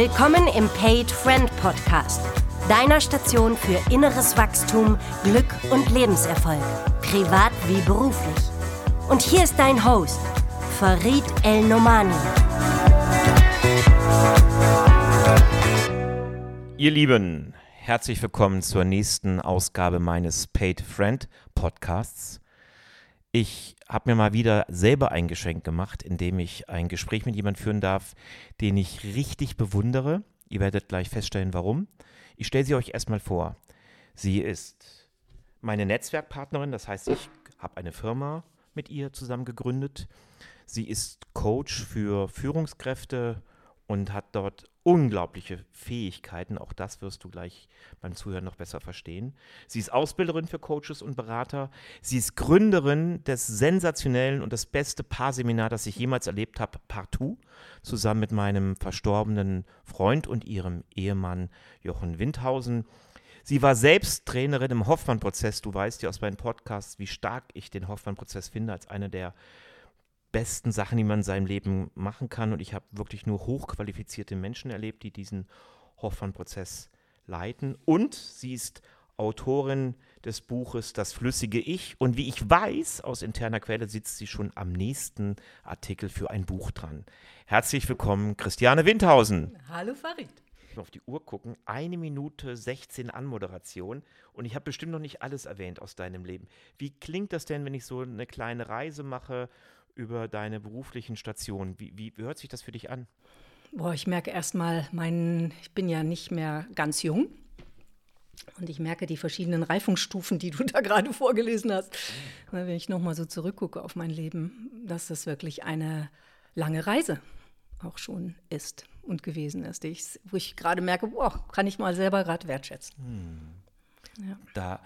Willkommen im Paid Friend Podcast, deiner Station für inneres Wachstum, Glück und Lebenserfolg, privat wie beruflich. Und hier ist dein Host, Farid El Nomani. Ihr Lieben, herzlich willkommen zur nächsten Ausgabe meines Paid Friend Podcasts. Ich habe mir mal wieder selber ein Geschenk gemacht, indem ich ein Gespräch mit jemandem führen darf, den ich richtig bewundere. Ihr werdet gleich feststellen, warum. Ich stelle sie euch erstmal vor. Sie ist meine Netzwerkpartnerin, das heißt, ich habe eine Firma mit ihr zusammen gegründet. Sie ist Coach für Führungskräfte und hat dort unglaubliche Fähigkeiten. Auch das wirst du gleich beim Zuhören noch besser verstehen. Sie ist Ausbilderin für Coaches und Berater. Sie ist Gründerin des sensationellen und das beste Paarseminar, das ich jemals erlebt habe, Partout, zusammen mit meinem verstorbenen Freund und ihrem Ehemann Jochen Windhausen. Sie war selbst Trainerin im Hoffmann-Prozess. Du weißt ja aus meinen Podcasts, wie stark ich den Hoffmann-Prozess finde, als eine der besten Sachen, die man in seinem Leben machen kann. Und ich habe wirklich nur hochqualifizierte Menschen erlebt, die diesen Hoffmann-Prozess leiten. Und sie ist Autorin des Buches Das flüssige Ich. Und wie ich weiß, aus interner Quelle sitzt sie schon am nächsten Artikel für ein Buch dran. Herzlich willkommen, Christiane Windhausen. Hallo Farid. Ich muss auf die Uhr gucken. Eine Minute 16 Anmoderation. Und ich habe bestimmt noch nicht alles erwähnt aus deinem Leben. Wie klingt das denn, wenn ich so eine kleine Reise mache über deine beruflichen Stationen. Wie, wie, wie hört sich das für dich an? Boah, ich merke erstmal, mein, ich bin ja nicht mehr ganz jung. Und ich merke die verschiedenen Reifungsstufen, die du da gerade vorgelesen hast. Wenn ich nochmal so zurückgucke auf mein Leben, dass das wirklich eine lange Reise auch schon ist und gewesen ist, ich, wo ich gerade merke, boah, kann ich mal selber gerade wertschätzen. Hm. Ja. Da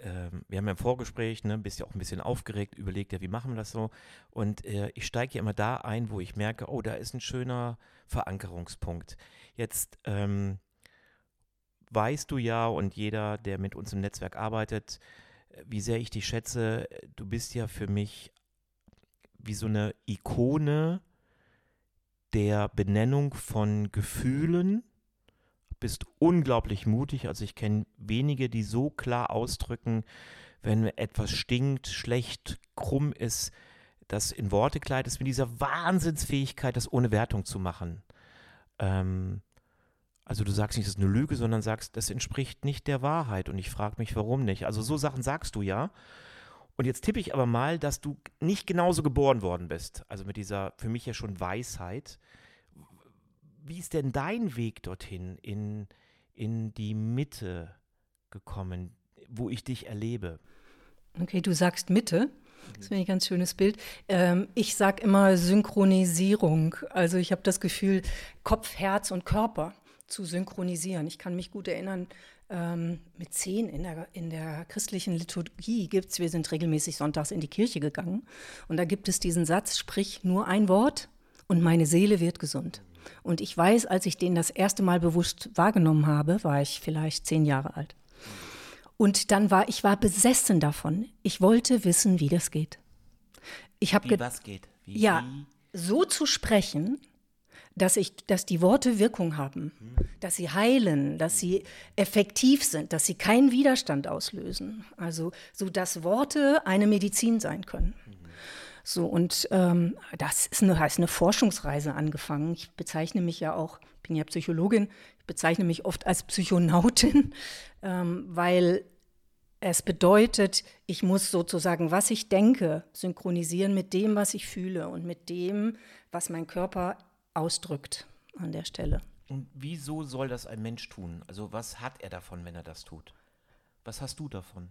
ähm, wir haben ja im Vorgespräch, ne, bist ja auch ein bisschen aufgeregt, überlegt ja, wie machen wir das so. Und äh, ich steige ja immer da ein, wo ich merke, oh, da ist ein schöner Verankerungspunkt. Jetzt ähm, weißt du ja und jeder, der mit uns im Netzwerk arbeitet, wie sehr ich dich schätze. Du bist ja für mich wie so eine Ikone der Benennung von Gefühlen bist unglaublich mutig. Also ich kenne wenige, die so klar ausdrücken, wenn etwas stinkt, schlecht, krumm ist, das in Worte kleidet, mit dieser Wahnsinnsfähigkeit, das ohne Wertung zu machen. Ähm, also du sagst nicht, das ist eine Lüge, sondern sagst, das entspricht nicht der Wahrheit. Und ich frage mich, warum nicht. Also so Sachen sagst du ja. Und jetzt tippe ich aber mal, dass du nicht genauso geboren worden bist. Also mit dieser für mich ja schon Weisheit wie ist denn dein Weg dorthin in, in die Mitte gekommen, wo ich dich erlebe? Okay, du sagst Mitte. Das finde ich ein ganz schönes Bild. Ähm, ich sage immer Synchronisierung. Also ich habe das Gefühl, Kopf, Herz und Körper zu synchronisieren. Ich kann mich gut erinnern, ähm, mit zehn in der, in der christlichen Liturgie gibt es, wir sind regelmäßig sonntags in die Kirche gegangen und da gibt es diesen Satz, sprich nur ein Wort und meine Seele wird gesund. Und ich weiß, als ich den das erste Mal bewusst wahrgenommen habe, war ich vielleicht zehn Jahre alt. Und dann war ich war besessen davon. Ich wollte wissen, wie das geht. Ich habe wie was geht? Wie, ja, wie? so zu sprechen, dass ich, dass die Worte Wirkung haben, hm. dass sie heilen, dass sie effektiv sind, dass sie keinen Widerstand auslösen. Also so, dass Worte eine Medizin sein können. Hm. So, und ähm, das ist eine, heißt eine Forschungsreise angefangen. Ich bezeichne mich ja auch, bin ja Psychologin, ich bezeichne mich oft als Psychonautin, ähm, weil es bedeutet, ich muss sozusagen, was ich denke, synchronisieren mit dem, was ich fühle und mit dem, was mein Körper ausdrückt an der Stelle. Und wieso soll das ein Mensch tun? Also was hat er davon, wenn er das tut? Was hast du davon?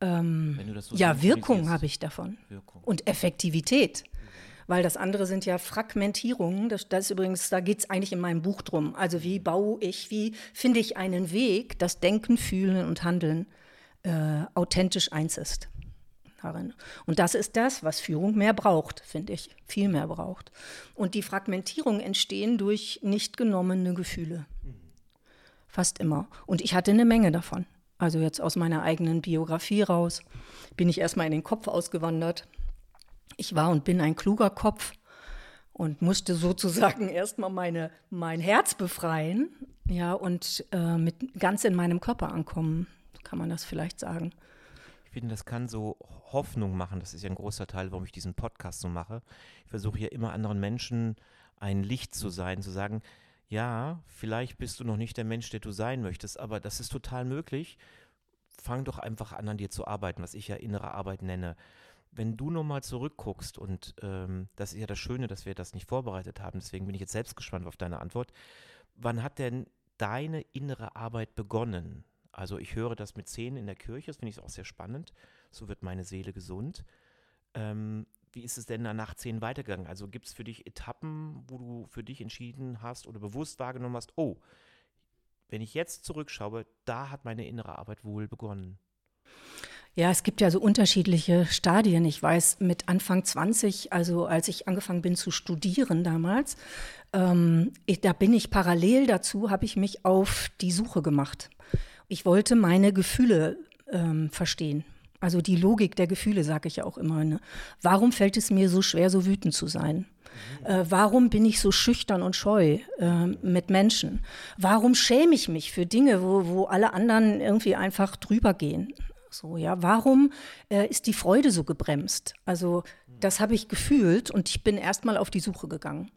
Ähm, so ja, Wirkung habe ich davon. Wirkung. Und Effektivität. Mhm. Weil das andere sind ja Fragmentierungen. Das, das ist übrigens, da geht es eigentlich in meinem Buch drum. Also wie baue ich, wie finde ich einen Weg, dass Denken, Fühlen und Handeln äh, authentisch eins ist. Darin. Und das ist das, was Führung mehr braucht, finde ich, viel mehr braucht. Und die Fragmentierungen entstehen durch nicht genommene Gefühle. Mhm. Fast immer. Und ich hatte eine Menge davon. Also jetzt aus meiner eigenen Biografie raus bin ich erstmal in den Kopf ausgewandert. Ich war und bin ein kluger Kopf und musste sozusagen erstmal meine, mein Herz befreien, ja, und äh, mit ganz in meinem Körper ankommen, kann man das vielleicht sagen. Ich finde, das kann so Hoffnung machen. Das ist ja ein großer Teil, warum ich diesen Podcast so mache. Ich versuche hier immer anderen Menschen ein Licht zu sein, zu sagen, ja, vielleicht bist du noch nicht der Mensch, der du sein möchtest, aber das ist total möglich. Fang doch einfach an, an dir zu arbeiten, was ich ja innere Arbeit nenne. Wenn du nochmal zurückguckst, und ähm, das ist ja das Schöne, dass wir das nicht vorbereitet haben, deswegen bin ich jetzt selbst gespannt auf deine Antwort. Wann hat denn deine innere Arbeit begonnen? Also ich höre das mit zehn in der Kirche, das finde ich auch sehr spannend. So wird meine Seele gesund. Ähm, wie ist es denn nach zehn weitergegangen? Also gibt es für dich Etappen, wo du für dich entschieden hast oder bewusst wahrgenommen hast, oh, wenn ich jetzt zurückschaue, da hat meine innere Arbeit wohl begonnen. Ja, es gibt ja so unterschiedliche Stadien. Ich weiß, mit Anfang 20, also als ich angefangen bin zu studieren damals, ähm, ich, da bin ich parallel dazu, habe ich mich auf die Suche gemacht. Ich wollte meine Gefühle ähm, verstehen. Also die Logik der Gefühle, sage ich ja auch immer. Ne? Warum fällt es mir so schwer, so wütend zu sein? Äh, warum bin ich so schüchtern und scheu äh, mit Menschen? Warum schäme ich mich für Dinge, wo, wo alle anderen irgendwie einfach drüber gehen? So, ja, warum äh, ist die Freude so gebremst? Also, das habe ich gefühlt und ich bin erstmal auf die Suche gegangen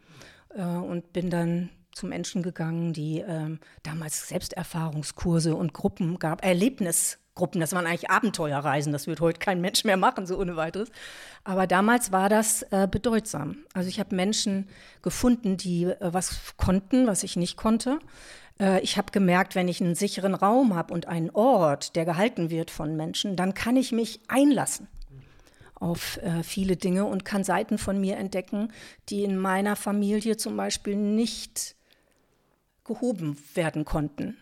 äh, und bin dann zu Menschen gegangen, die ähm, damals Selbsterfahrungskurse und Gruppen gab, Erlebnisgruppen. Das waren eigentlich Abenteuerreisen. Das wird heute kein Mensch mehr machen, so ohne weiteres. Aber damals war das äh, bedeutsam. Also ich habe Menschen gefunden, die äh, was konnten, was ich nicht konnte. Äh, ich habe gemerkt, wenn ich einen sicheren Raum habe und einen Ort, der gehalten wird von Menschen, dann kann ich mich einlassen auf äh, viele Dinge und kann Seiten von mir entdecken, die in meiner Familie zum Beispiel nicht gehoben werden konnten.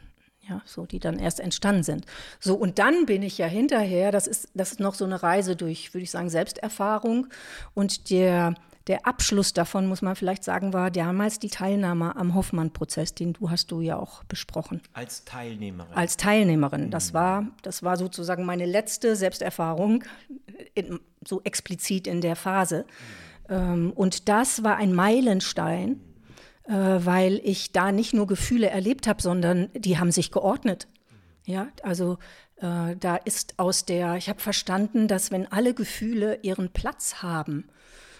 Ja, so die dann erst entstanden sind. So, und dann bin ich ja hinterher, das ist, das ist noch so eine Reise durch, würde ich sagen, Selbsterfahrung. Und der, der Abschluss davon, muss man vielleicht sagen, war damals die Teilnahme am Hoffmann-Prozess, den du hast du ja auch besprochen. Als Teilnehmerin. Als Teilnehmerin. Das war, das war sozusagen meine letzte Selbsterfahrung, in, so explizit in der Phase. Mhm. und das war ein Meilenstein äh, weil ich da nicht nur Gefühle erlebt habe, sondern die haben sich geordnet. Ja, also äh, da ist aus der, ich habe verstanden, dass wenn alle Gefühle ihren Platz haben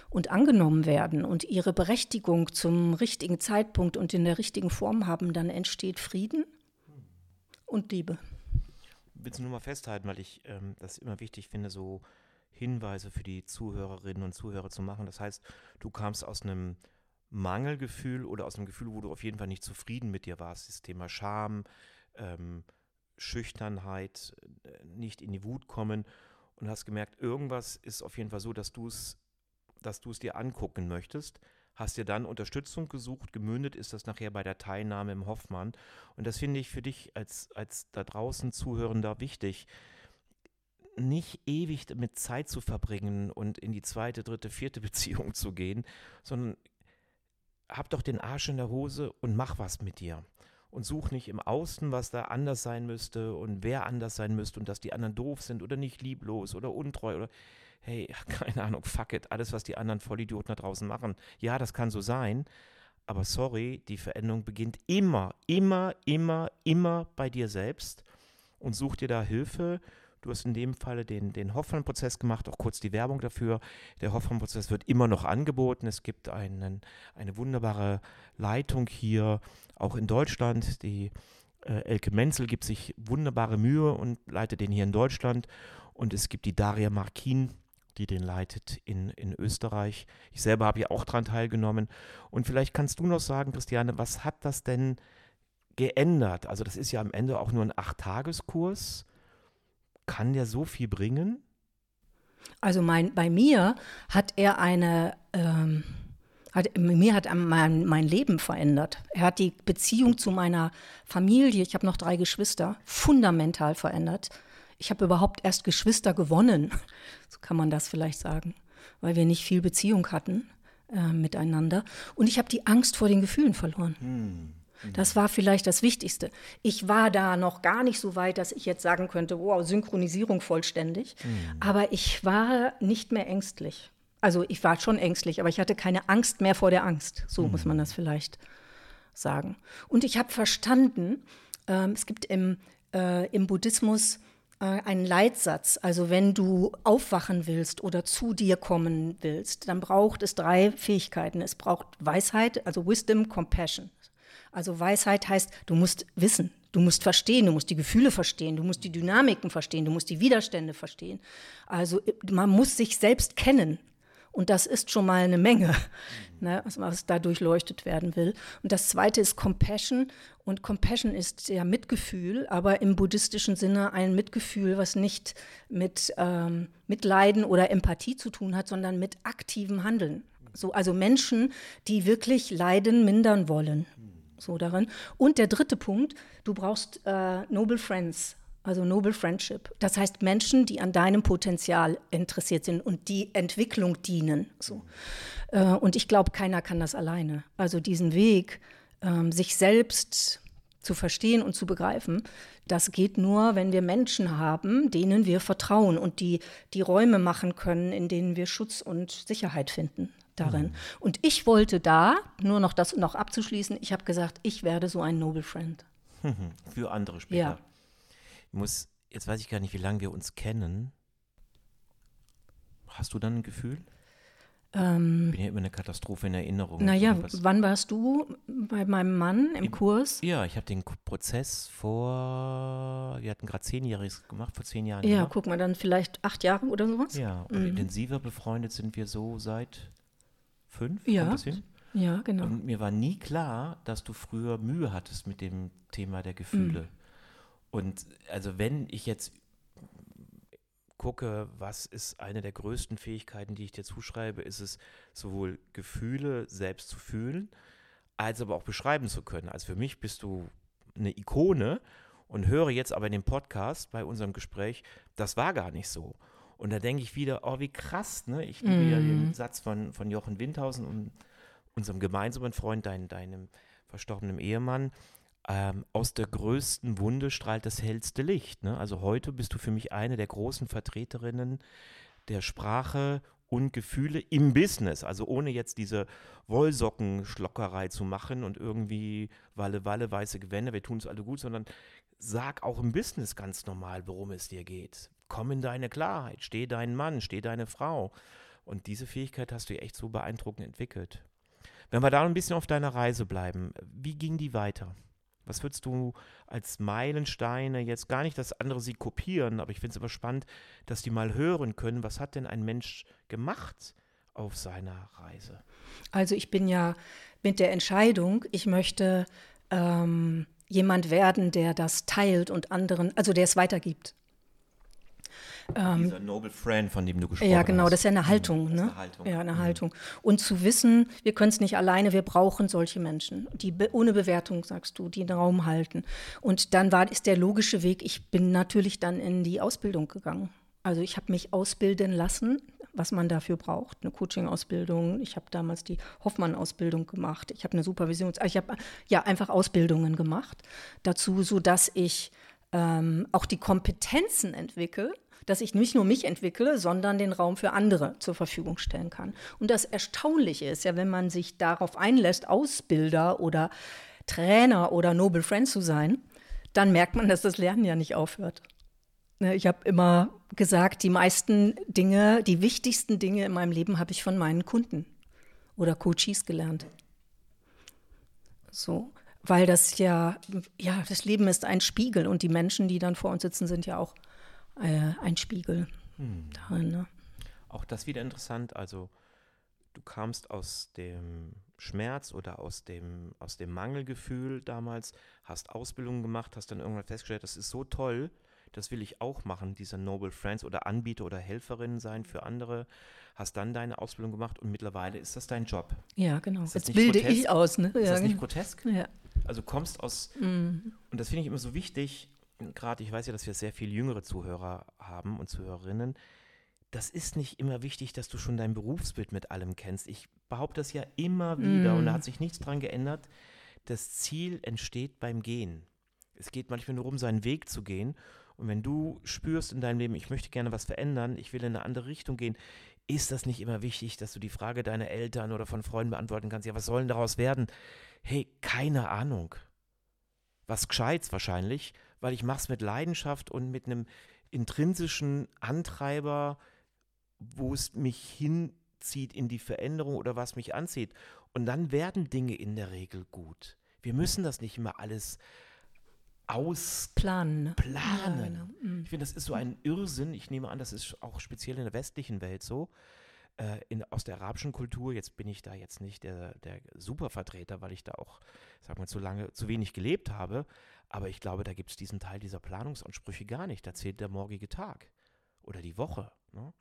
und angenommen werden und ihre Berechtigung zum richtigen Zeitpunkt und in der richtigen Form haben, dann entsteht Frieden und Liebe. Ich will es nur mal festhalten, weil ich ähm, das immer wichtig finde, so Hinweise für die Zuhörerinnen und Zuhörer zu machen. Das heißt, du kamst aus einem Mangelgefühl oder aus einem Gefühl, wo du auf jeden Fall nicht zufrieden mit dir warst. Das Thema Scham, ähm, Schüchternheit, äh, nicht in die Wut kommen und hast gemerkt, irgendwas ist auf jeden Fall so, dass du es dass du es dir angucken möchtest, hast dir dann Unterstützung gesucht, gemündet ist das nachher bei der Teilnahme im Hoffmann. Und das finde ich für dich als, als da draußen Zuhörender wichtig, nicht ewig mit Zeit zu verbringen und in die zweite, dritte, vierte Beziehung zu gehen, sondern hab doch den Arsch in der Hose und mach was mit dir. Und such nicht im Außen, was da anders sein müsste und wer anders sein müsste und dass die anderen doof sind oder nicht lieblos oder untreu oder hey, keine Ahnung, fuck it, alles, was die anderen Vollidioten da draußen machen. Ja, das kann so sein, aber sorry, die Veränderung beginnt immer, immer, immer, immer bei dir selbst und such dir da Hilfe Du hast in dem Falle den, den Hoffmann-Prozess gemacht, auch kurz die Werbung dafür. Der Hoffmann-Prozess wird immer noch angeboten. Es gibt einen, eine wunderbare Leitung hier, auch in Deutschland. Die äh, Elke Menzel gibt sich wunderbare Mühe und leitet den hier in Deutschland. Und es gibt die Daria Markin, die den leitet in, in Österreich. Ich selber habe ja auch daran teilgenommen. Und vielleicht kannst du noch sagen, Christiane, was hat das denn geändert? Also das ist ja am Ende auch nur ein Acht-Tageskurs. Kann der so viel bringen? Also mein, bei mir hat er eine, ähm, hat, mir hat mein, mein Leben verändert. Er hat die Beziehung zu meiner Familie, ich habe noch drei Geschwister, fundamental verändert. Ich habe überhaupt erst Geschwister gewonnen, so kann man das vielleicht sagen, weil wir nicht viel Beziehung hatten äh, miteinander. Und ich habe die Angst vor den Gefühlen verloren. Hm. Das war vielleicht das Wichtigste. Ich war da noch gar nicht so weit, dass ich jetzt sagen könnte, wow, Synchronisierung vollständig. Mhm. Aber ich war nicht mehr ängstlich. Also ich war schon ängstlich, aber ich hatte keine Angst mehr vor der Angst. So mhm. muss man das vielleicht sagen. Und ich habe verstanden, ähm, es gibt im, äh, im Buddhismus äh, einen Leitsatz. Also wenn du aufwachen willst oder zu dir kommen willst, dann braucht es drei Fähigkeiten. Es braucht Weisheit, also Wisdom, Compassion. Also Weisheit heißt, du musst wissen, du musst verstehen, du musst die Gefühle verstehen, du musst die Dynamiken verstehen, du musst die Widerstände verstehen. Also man muss sich selbst kennen. Und das ist schon mal eine Menge, ne, was da durchleuchtet werden will. Und das zweite ist Compassion. Und Compassion ist ja Mitgefühl, aber im buddhistischen Sinne ein Mitgefühl, was nicht mit ähm, Mitleiden oder Empathie zu tun hat, sondern mit aktivem Handeln. So, also Menschen, die wirklich Leiden mindern wollen so darin. Und der dritte Punkt, du brauchst äh, Noble Friends, also Noble Friendship. Das heißt Menschen, die an deinem Potenzial interessiert sind und die Entwicklung dienen. So. Äh, und ich glaube, keiner kann das alleine. Also diesen Weg, äh, sich selbst zu verstehen und zu begreifen, das geht nur, wenn wir Menschen haben, denen wir vertrauen und die die Räume machen können, in denen wir Schutz und Sicherheit finden darin. Mhm. Und ich wollte da, nur noch das noch abzuschließen, ich habe gesagt, ich werde so ein Noble Friend. Für andere später. Ja. Ich muss, jetzt weiß ich gar nicht, wie lange wir uns kennen. Hast du dann ein Gefühl? Ähm, ich bin ja immer eine Katastrophe in Erinnerung. Naja, wann warst du bei meinem Mann im, im Kurs? Ja, ich habe den Prozess vor, wir hatten gerade zehnjähriges gemacht, vor zehn Jahren. Ja, gemacht. guck mal, dann vielleicht acht Jahre oder sowas. Ja, und mhm. intensiver befreundet sind wir so seit fünf? Ja. Ja, genau. Und mir war nie klar, dass du früher Mühe hattest mit dem Thema der Gefühle. Mhm. Und also wenn ich jetzt gucke, was ist eine der größten Fähigkeiten, die ich dir zuschreibe, ist es sowohl Gefühle selbst zu fühlen, als aber auch beschreiben zu können. Also für mich bist du eine Ikone und höre jetzt aber in dem Podcast bei unserem Gespräch, das war gar nicht so. Und da denke ich wieder, oh, wie krass, ne? Ich liebe mm. ja den mhm. Satz von, von Jochen Windhausen und unserem gemeinsamen Freund, dein, deinem verstorbenen Ehemann. Ähm, aus der größten Wunde strahlt das hellste Licht. Ne? Also heute bist du für mich eine der großen Vertreterinnen der Sprache und Gefühle im Business. Also ohne jetzt diese Wollsockenschlockerei zu machen und irgendwie Walle, Walle, weiße Gewände, wir tun es alle gut, sondern sag auch im Business ganz normal, worum es dir geht komm in deine Klarheit, steh deinen Mann, steh deine Frau. Und diese Fähigkeit hast du echt so beeindruckend entwickelt. Wenn wir da ein bisschen auf deiner Reise bleiben, wie ging die weiter? Was würdest du als Meilensteine jetzt gar nicht, dass andere sie kopieren, aber ich finde es aber spannend, dass die mal hören können, was hat denn ein Mensch gemacht auf seiner Reise? Also ich bin ja mit der Entscheidung, ich möchte ähm, jemand werden, der das teilt und anderen, also der es weitergibt. Ähm, Dieser Noble Friend, von dem du gesprochen hast. Ja, genau, hast. das ist ja eine Haltung. Mhm, ne? Eine Haltung. Ja, eine mhm. Haltung. Und zu wissen, wir können es nicht alleine, wir brauchen solche Menschen, die ohne Bewertung, sagst du, die den Raum halten. Und dann war, ist der logische Weg, ich bin natürlich dann in die Ausbildung gegangen. Also ich habe mich ausbilden lassen, was man dafür braucht, eine Coaching-Ausbildung. Ich habe damals die Hoffmann-Ausbildung gemacht. Ich habe eine Supervision, also ich habe ja einfach Ausbildungen gemacht dazu, so dass ich ähm, auch die Kompetenzen entwickle, dass ich nicht nur mich entwickle, sondern den Raum für andere zur Verfügung stellen kann. Und das Erstaunliche ist ja, wenn man sich darauf einlässt, Ausbilder oder Trainer oder Noble Friend zu sein, dann merkt man, dass das Lernen ja nicht aufhört. Ne, ich habe immer gesagt, die meisten Dinge, die wichtigsten Dinge in meinem Leben habe ich von meinen Kunden oder Coaches gelernt. So, weil das ja, ja, das Leben ist ein Spiegel und die Menschen, die dann vor uns sitzen, sind ja auch äh, ein Spiegel hm. darin. Ne? Auch das wieder interessant. Also du kamst aus dem Schmerz oder aus dem, aus dem Mangelgefühl damals, hast Ausbildung gemacht, hast dann irgendwann festgestellt, das ist so toll, das will ich auch machen, dieser Noble Friends oder Anbieter oder Helferin sein für andere. Hast dann deine Ausbildung gemacht und mittlerweile ist das dein Job. Ja, genau. Jetzt bilde grotesk? ich aus. Ne? Ist ja, das nicht genau. grotesk? Ja. Also kommst aus, mhm. und das finde ich immer so wichtig, gerade ich weiß ja, dass wir sehr viele jüngere Zuhörer haben und Zuhörerinnen, das ist nicht immer wichtig, dass du schon dein Berufsbild mit allem kennst. Ich behaupte das ja immer wieder mm. und da hat sich nichts dran geändert. Das Ziel entsteht beim Gehen. Es geht manchmal nur um seinen Weg zu gehen. Und wenn du spürst in deinem Leben, ich möchte gerne was verändern, ich will in eine andere Richtung gehen, ist das nicht immer wichtig, dass du die Frage deiner Eltern oder von Freunden beantworten kannst? Ja, was soll denn daraus werden? Hey, keine Ahnung. Was Gescheites wahrscheinlich, weil ich mache es mit Leidenschaft und mit einem intrinsischen Antreiber, wo es mich hinzieht in die Veränderung oder was mich anzieht. Und dann werden Dinge in der Regel gut. Wir müssen das nicht immer alles ausplanen. Planen. Ne? Ja, genau. Mhm. Ich finde, das ist so ein Irrsinn. Ich nehme an, das ist auch speziell in der westlichen Welt so. Äh, in, aus der arabischen Kultur, jetzt bin ich da jetzt nicht der, der Supervertreter, weil ich da auch, sag mal, zu lange, zu wenig gelebt habe. Aber ich glaube, da gibt es diesen Teil dieser Planungsansprüche gar nicht. Da zählt der morgige Tag oder die Woche. Ne?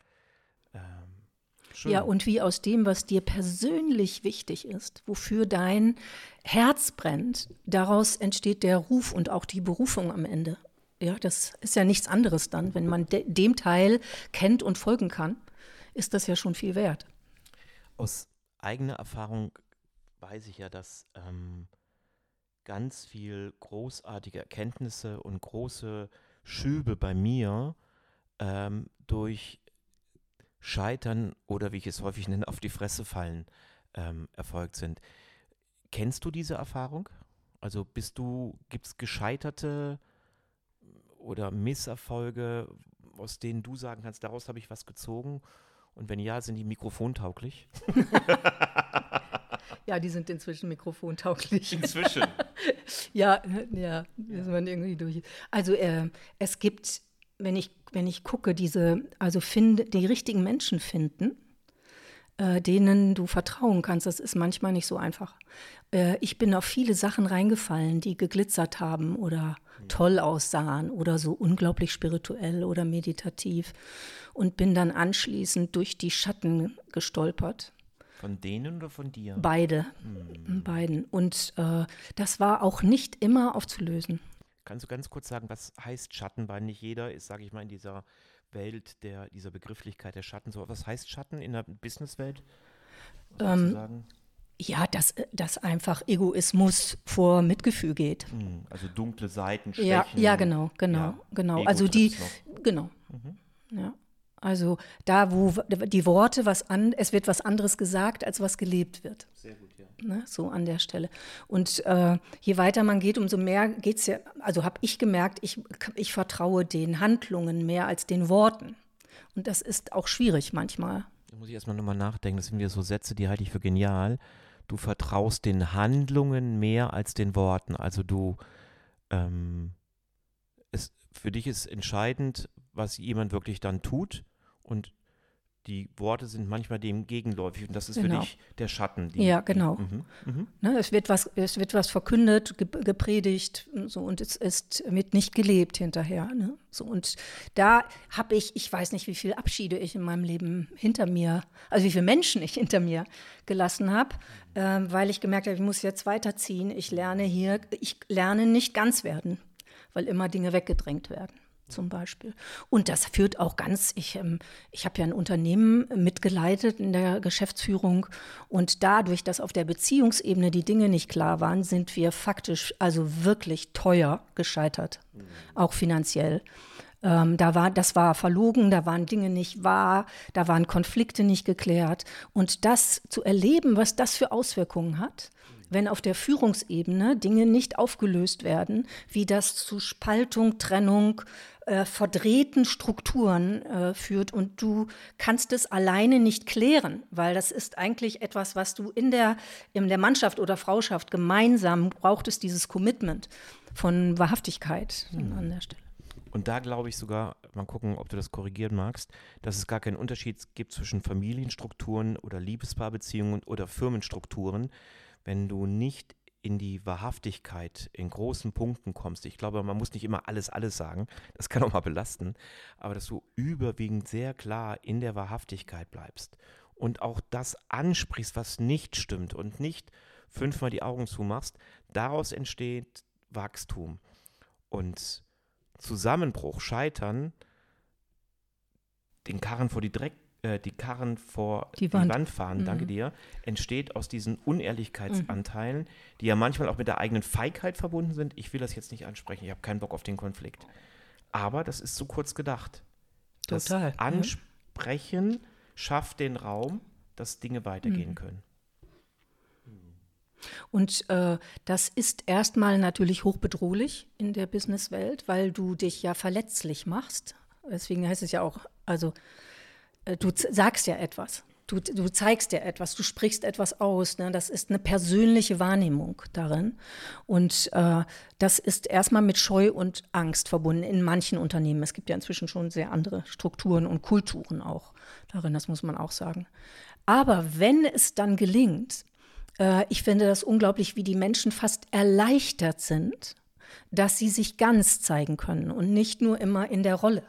Ähm, Schön. Ja, und wie aus dem, was dir persönlich wichtig ist, wofür dein Herz brennt, daraus entsteht der Ruf und auch die Berufung am Ende. Ja, das ist ja nichts anderes dann. Wenn man de dem Teil kennt und folgen kann, ist das ja schon viel wert. Aus eigener Erfahrung weiß ich ja, dass ähm, ganz viel großartige Erkenntnisse und große Schübe bei mir ähm, durch Scheitern oder wie ich es häufig nenne, auf die Fresse fallen ähm, erfolgt sind. Kennst du diese Erfahrung? Also bist du, gibt es gescheiterte oder Misserfolge, aus denen du sagen kannst, daraus habe ich was gezogen? Und wenn ja, sind die mikrofontauglich? ja, die sind inzwischen mikrofontauglich. Inzwischen? ja, ja, ja. man irgendwie durch. Also äh, es gibt wenn ich, wenn ich gucke, diese, also finde, die richtigen Menschen finden, äh, denen du vertrauen kannst, das ist manchmal nicht so einfach. Äh, ich bin auf viele Sachen reingefallen, die geglitzert haben oder toll aussahen oder so unglaublich spirituell oder meditativ und bin dann anschließend durch die Schatten gestolpert. Von denen oder von dir? Beide. Mhm. Beiden. Und äh, das war auch nicht immer aufzulösen. Kannst du ganz kurz sagen, was heißt Schatten? Weil nicht jeder ist, sage ich mal, in dieser Welt der, dieser Begrifflichkeit der Schatten so. Was heißt Schatten in der Businesswelt? Ähm, ja, dass, dass einfach Egoismus vor Mitgefühl geht. Hm, also dunkle Seiten, Schwächen. Ja, ja genau, genau, ja, genau. Ego also die, genau. Mhm. Ja. Also da, wo die Worte was an, es wird was anderes gesagt, als was gelebt wird. Sehr gut, ja. Ne, so an der Stelle. Und äh, je weiter man geht, umso mehr geht es ja, also habe ich gemerkt, ich, ich vertraue den Handlungen mehr als den Worten. Und das ist auch schwierig manchmal. Da muss ich erstmal nochmal nachdenken. Das sind wieder so Sätze, die halte ich für genial. Du vertraust den Handlungen mehr als den Worten. Also du, ähm, es, für dich ist entscheidend, was jemand wirklich dann tut und die Worte sind manchmal dem gegenläufig und das ist genau. für dich der Schatten. Die, ja, genau. Die, mhm, mhm. Ne, es, wird was, es wird was verkündet, gepredigt so, und es ist mit nicht gelebt hinterher. Ne? So, und da habe ich, ich weiß nicht, wie viele Abschiede ich in meinem Leben hinter mir, also wie viele Menschen ich hinter mir gelassen habe, äh, weil ich gemerkt habe, ich muss jetzt weiterziehen. Ich lerne hier, ich lerne nicht ganz werden, weil immer Dinge weggedrängt werden zum Beispiel. Und das führt auch ganz, ich, ähm, ich habe ja ein Unternehmen mitgeleitet in der Geschäftsführung und dadurch, dass auf der Beziehungsebene die Dinge nicht klar waren, sind wir faktisch also wirklich teuer gescheitert, mhm. auch finanziell. Ähm, da war, das war verlogen, da waren Dinge nicht wahr, da waren Konflikte nicht geklärt. Und das zu erleben, was das für Auswirkungen hat, wenn auf der Führungsebene Dinge nicht aufgelöst werden, wie das zu Spaltung, Trennung, äh, verdrehten Strukturen äh, führt und du kannst es alleine nicht klären, weil das ist eigentlich etwas, was du in der, in der Mannschaft oder Frauschaft gemeinsam braucht es dieses Commitment von Wahrhaftigkeit mhm. an der Stelle. Und da glaube ich sogar, mal gucken, ob du das korrigieren magst, dass es gar keinen Unterschied gibt zwischen Familienstrukturen oder Liebespaarbeziehungen oder Firmenstrukturen, wenn du nicht in die Wahrhaftigkeit in großen Punkten kommst. Ich glaube, man muss nicht immer alles, alles sagen. Das kann auch mal belasten. Aber dass du überwiegend sehr klar in der Wahrhaftigkeit bleibst und auch das ansprichst, was nicht stimmt und nicht fünfmal die Augen zumachst. Daraus entsteht Wachstum. Und Zusammenbruch, Scheitern, den Karren vor die Dreck äh, die Karren vor die Wand, die Wand fahren, mhm. danke dir, entsteht aus diesen Unehrlichkeitsanteilen, mhm. die ja manchmal auch mit der eigenen Feigheit verbunden sind. Ich will das jetzt nicht ansprechen, ich habe keinen Bock auf den Konflikt. Aber das ist zu kurz gedacht. Total. Das Ansprechen, ja. schafft den Raum, dass Dinge weitergehen Mhm. können. Und äh, das ist erstmal natürlich hochbedrohlich in der Businesswelt, weil du dich ja verletzlich machst. Deswegen heißt es ja auch, also du z- sagst ja etwas. Du, du zeigst ja etwas, du sprichst etwas aus. Ne? Das ist eine persönliche Wahrnehmung darin. Und äh, das ist erstmal mit Scheu und Angst verbunden in manchen Unternehmen. Es gibt ja inzwischen schon sehr andere Strukturen und Kulturen auch darin, das muss man auch sagen. Aber wenn es dann gelingt, äh, ich finde das unglaublich, wie die Menschen fast erleichtert sind, dass sie sich ganz zeigen können und nicht nur immer in der Rolle.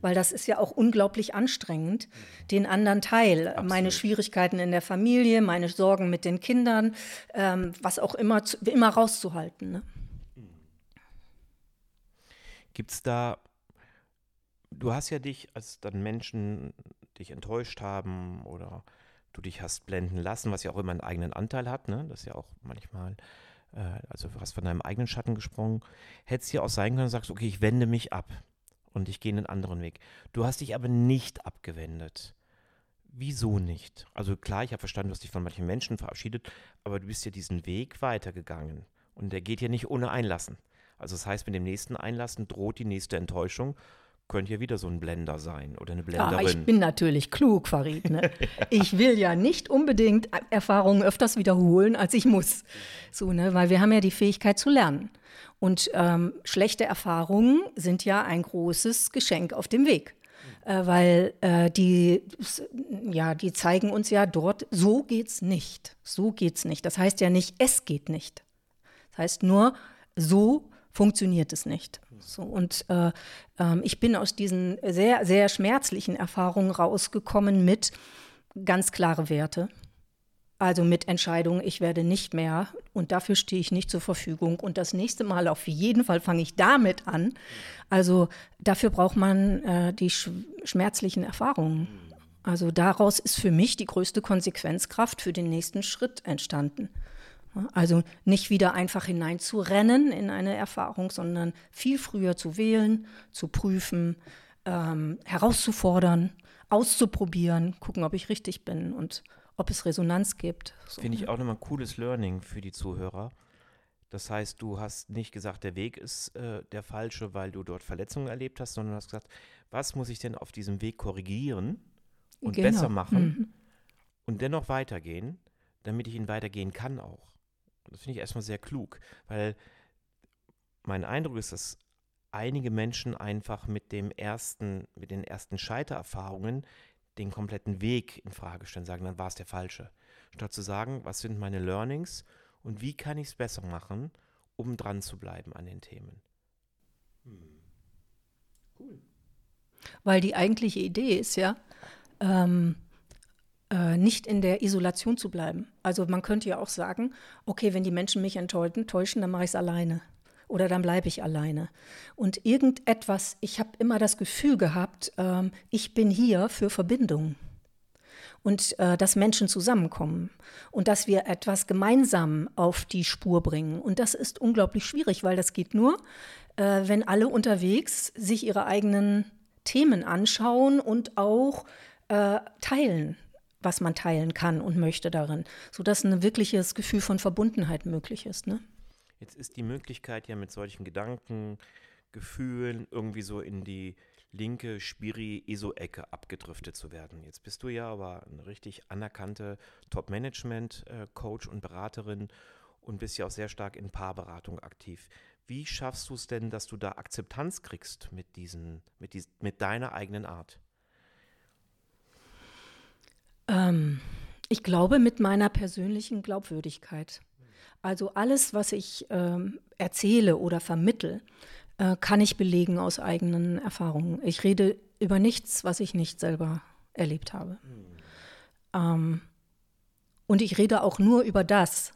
Weil das ist ja auch unglaublich anstrengend, den anderen Teil, meine Schwierigkeiten in der Familie, meine Sorgen mit den Kindern, ähm, was auch immer, immer rauszuhalten. Ne? Gibt es da, du hast ja dich, als dann Menschen dich enttäuscht haben oder du dich hast blenden lassen, was ja auch immer einen eigenen Anteil hat, ne? Das ist ja auch manchmal, äh, also du hast von deinem eigenen Schatten gesprochen, hätte es ja auch sein können, du sagst, okay, ich wende mich ab und ich gehe einen anderen Weg. Du hast dich aber nicht abgewendet. Wieso nicht? Also klar, ich habe verstanden, du hast dich von manchen Menschen verabschiedet, aber du bist ja diesen Weg weitergegangen. Und der geht ja nicht ohne Einlassen. Also das heißt, mit dem nächsten Einlassen droht die nächste Enttäuschung. Könnte ja wieder so ein Blender sein oder eine Ja, Blenderin. ich bin natürlich klug, Farid. Ne? Ich will ja nicht unbedingt Erfahrungen öfters wiederholen, als ich muss. So, ne? Weil wir haben ja die Fähigkeit zu lernen. Und ähm, schlechte Erfahrungen sind ja ein großes Geschenk auf dem Weg. Äh, weil äh, die, ja, die zeigen uns ja dort, so geht's nicht. So geht's nicht. Das heißt ja nicht, es geht nicht. Das heißt nur, so funktioniert es nicht. So, und äh, ähm, ich bin aus diesen sehr, sehr schmerzlichen Erfahrungen rausgekommen mit ganz klare Werte. Also mit Entscheidung, ich werde nicht mehr und dafür stehe ich nicht zur Verfügung. Und das nächste Mal auf jeden Fall fange ich damit an. Also dafür braucht man äh, die sch schmerzlichen Erfahrungen. Also daraus ist für mich die größte Konsequenzkraft für den nächsten Schritt entstanden. Also nicht wieder einfach hineinzurennen in eine Erfahrung, sondern viel früher zu wählen, zu prüfen, ähm, herauszufordern, auszuprobieren, gucken, ob ich richtig bin und ob es Resonanz gibt. So. Finde ich auch nochmal ein cooles Learning für die Zuhörer. Das heißt, du hast nicht gesagt, der Weg ist äh, der falsche, weil du dort Verletzungen erlebt hast, sondern hast gesagt, was muss ich denn auf diesem Weg korrigieren und Genau. besser machen und dennoch weitergehen, damit ich ihn weitergehen kann auch. Das finde ich erstmal sehr klug, weil mein Eindruck ist, dass einige Menschen einfach mit dem ersten, mit den ersten Scheitererfahrungen den kompletten Weg in Frage stellen, sagen, dann war es der falsche. Statt zu sagen, was sind meine Learnings und wie kann ich es besser machen, um dran zu bleiben an den Themen. Weil die eigentliche Idee ist ja, ähm, äh, nicht in der Isolation zu bleiben. Also man könnte ja auch sagen, okay, wenn die Menschen mich enttäuschen, täuschen, dann mache ich es alleine. Oder dann bleibe ich alleine. Und irgendetwas, ich habe immer das Gefühl gehabt, ähm, ich bin hier für Verbindung. Und äh, dass Menschen zusammenkommen und dass wir etwas gemeinsam auf die Spur bringen. Und das ist unglaublich schwierig, weil das geht nur, äh, wenn alle unterwegs sich ihre eigenen Themen anschauen und auch äh, teilen, was man teilen kann und möchte darin, sodass ein wirkliches Gefühl von Verbundenheit möglich ist. Ne? Jetzt ist die Möglichkeit ja mit solchen Gedanken, Gefühlen irgendwie so in die linke Spiri-ESO-Ecke abgedriftet zu werden. Jetzt bist du ja aber eine richtig anerkannte Top-Management-Coach und Beraterin und bist ja auch sehr stark in Paarberatung aktiv. Wie schaffst du es denn, dass du da Akzeptanz kriegst mit, diesen, mit, dies, mit deiner eigenen Art? Ähm, ich glaube mit meiner persönlichen Glaubwürdigkeit. Also alles, was ich ähm, erzähle oder vermittel, äh, kann ich belegen aus eigenen Erfahrungen. Ich rede über nichts, was ich nicht selber erlebt habe. Ähm, und ich rede auch nur über das,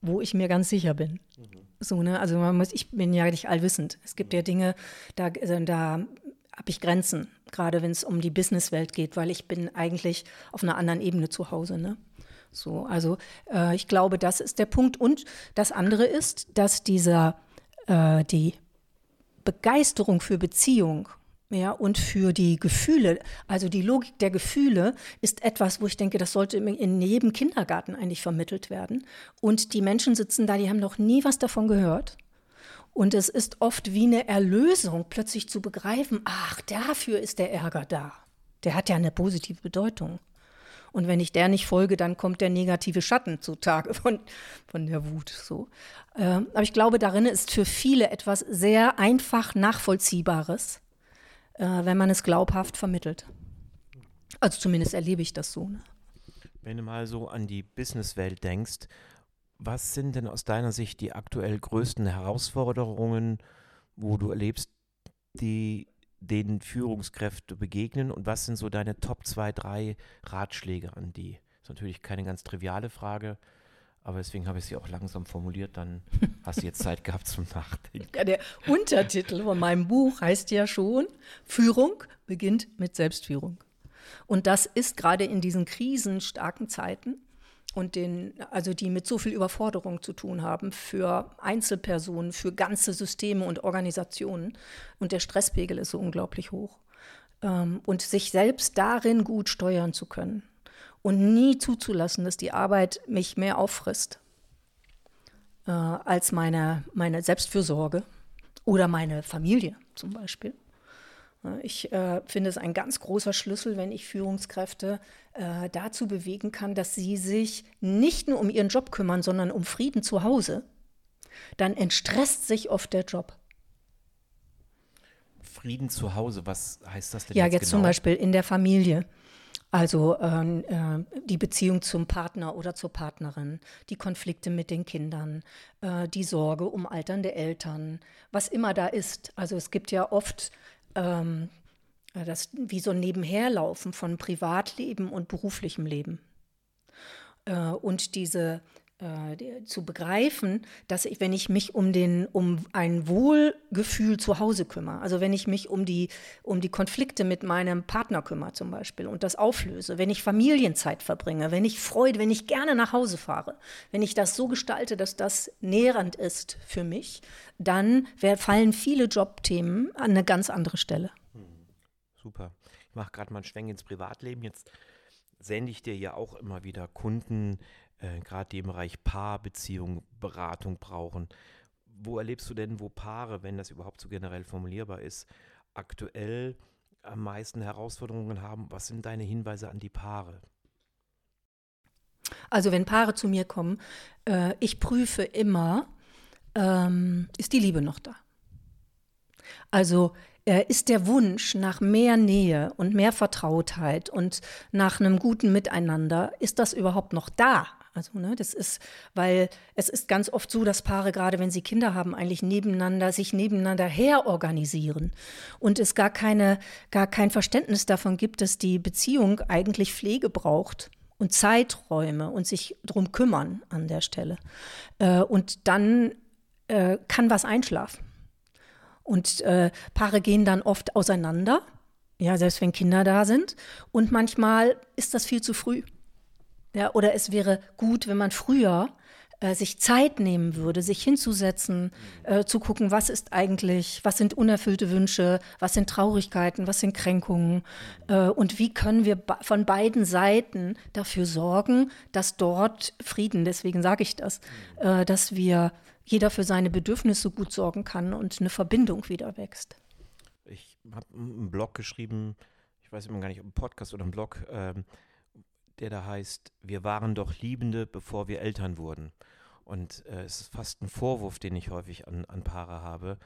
wo ich mir ganz sicher bin. So, ne? Also man muss, ich bin ja nicht allwissend. Es gibt ja Dinge, da, also da habe ich Grenzen, gerade wenn es um die Businesswelt geht, weil ich bin eigentlich auf einer anderen Ebene zu Hause. Ne? So, also äh, ich glaube, das ist der Punkt. Und das andere ist, dass dieser äh, die Begeisterung für Beziehung Ja, und für die Gefühle, also die Logik der Gefühle ist etwas, wo ich denke, das sollte in jedem Kindergarten eigentlich vermittelt werden. Und die Menschen sitzen da, die haben noch nie was davon gehört. Und es ist oft wie eine Erlösung, plötzlich zu begreifen, ach, dafür ist der Ärger da. Der hat ja eine positive Bedeutung. Und wenn ich der nicht folge, dann kommt der negative Schatten zutage von, von der Wut. So. Ähm, aber ich glaube, darin ist für viele etwas sehr einfach Nachvollziehbares, äh, wenn man es glaubhaft vermittelt. Also zumindest erlebe ich das so. Ne? Wenn du mal so an die Businesswelt denkst, was sind denn aus deiner Sicht die aktuell größten Herausforderungen, wo du erlebst, die den Führungskräfte begegnen und was sind so deine Top 2, 3 Ratschläge an die? Das ist natürlich keine ganz triviale Frage, aber deswegen habe ich sie auch langsam formuliert, dann hast du jetzt Zeit gehabt zum Nachdenken. Ja, der Untertitel von meinem Buch heißt ja schon, Führung beginnt mit Selbstführung. Und das ist gerade in diesen krisenstarken Zeiten und den, also die mit so viel Überforderung zu tun haben für Einzelpersonen, für ganze Systeme und Organisationen. Und der Stresspegel ist so unglaublich hoch. Ähm, und sich selbst darin gut steuern zu können und nie zuzulassen, dass die Arbeit mich mehr auffrisst äh, als meine, meine Selbstfürsorge oder meine Familie zum Beispiel. Ich äh, finde es ein ganz großer Schlüssel, wenn ich Führungskräfte äh, dazu bewegen kann, dass sie sich nicht nur um ihren Job kümmern, sondern um Frieden zu Hause. Dann entstresst sich oft der Job. Frieden zu Hause, was heißt das denn? Ja, jetzt, jetzt genau? zum Beispiel in der Familie. Also ähm, äh, die Beziehung zum Partner oder zur Partnerin, die Konflikte mit den Kindern, äh, die Sorge um alternde Eltern, was immer da ist. Also es gibt ja oft ähm, das wie so ein Nebenherlaufen von Privatleben und beruflichem Leben. Äh, und diese äh, zu begreifen, dass ich, wenn ich mich um den, um ein Wohlgefühl zu Hause kümmere, also wenn ich mich um die, um die Konflikte mit meinem Partner kümmere zum Beispiel und das auflöse, wenn ich Familienzeit verbringe, wenn ich Freude, wenn ich gerne nach Hause fahre, wenn ich das so gestalte, dass das nährend ist für mich, dann fallen viele Jobthemen an eine ganz andere Stelle. Super. Ich mache gerade mal einen Schwenk ins Privatleben. Jetzt sende ich dir ja auch immer wieder Kunden, äh, gerade die im Bereich Paarbeziehung, Beratung brauchen. Wo erlebst du denn, wo Paare, wenn das überhaupt so generell formulierbar ist, aktuell am meisten Herausforderungen haben? Was sind deine Hinweise an die Paare? Also wenn Paare zu mir kommen, äh, ich prüfe immer, ähm, ist die Liebe noch da? Also äh, ist der Wunsch nach mehr Nähe und mehr Vertrautheit und nach einem guten Miteinander, ist das überhaupt noch da? Also, ne, das ist, weil es ist ganz oft so, dass Paare, gerade wenn sie Kinder haben, eigentlich nebeneinander, sich nebeneinander herorganisieren und es gar keine, gar kein Verständnis davon gibt, dass die Beziehung eigentlich Pflege braucht und Zeiträume und sich drum kümmern an der Stelle. Äh, und dann äh, kann was einschlafen. Und äh, Paare gehen dann oft auseinander, ja, selbst wenn Kinder da sind. Und manchmal ist das viel zu früh. Ja, oder es wäre gut, wenn man früher äh, sich Zeit nehmen würde, sich hinzusetzen, äh, zu gucken, was ist eigentlich, was sind unerfüllte Wünsche, was sind Traurigkeiten, was sind Kränkungen äh, und wie können wir von beiden Seiten dafür sorgen, dass dort Frieden, deswegen sage ich das, äh, dass wir jeder für seine Bedürfnisse gut sorgen kann und eine Verbindung wieder wächst. Ich habe einen Blog geschrieben, ich weiß immer gar nicht, ob ein Podcast oder ein Blog, ähm, der da heißt, wir waren doch Liebende, bevor wir Eltern wurden. Und äh, es ist fast ein Vorwurf, den ich häufig an, an Paare habe.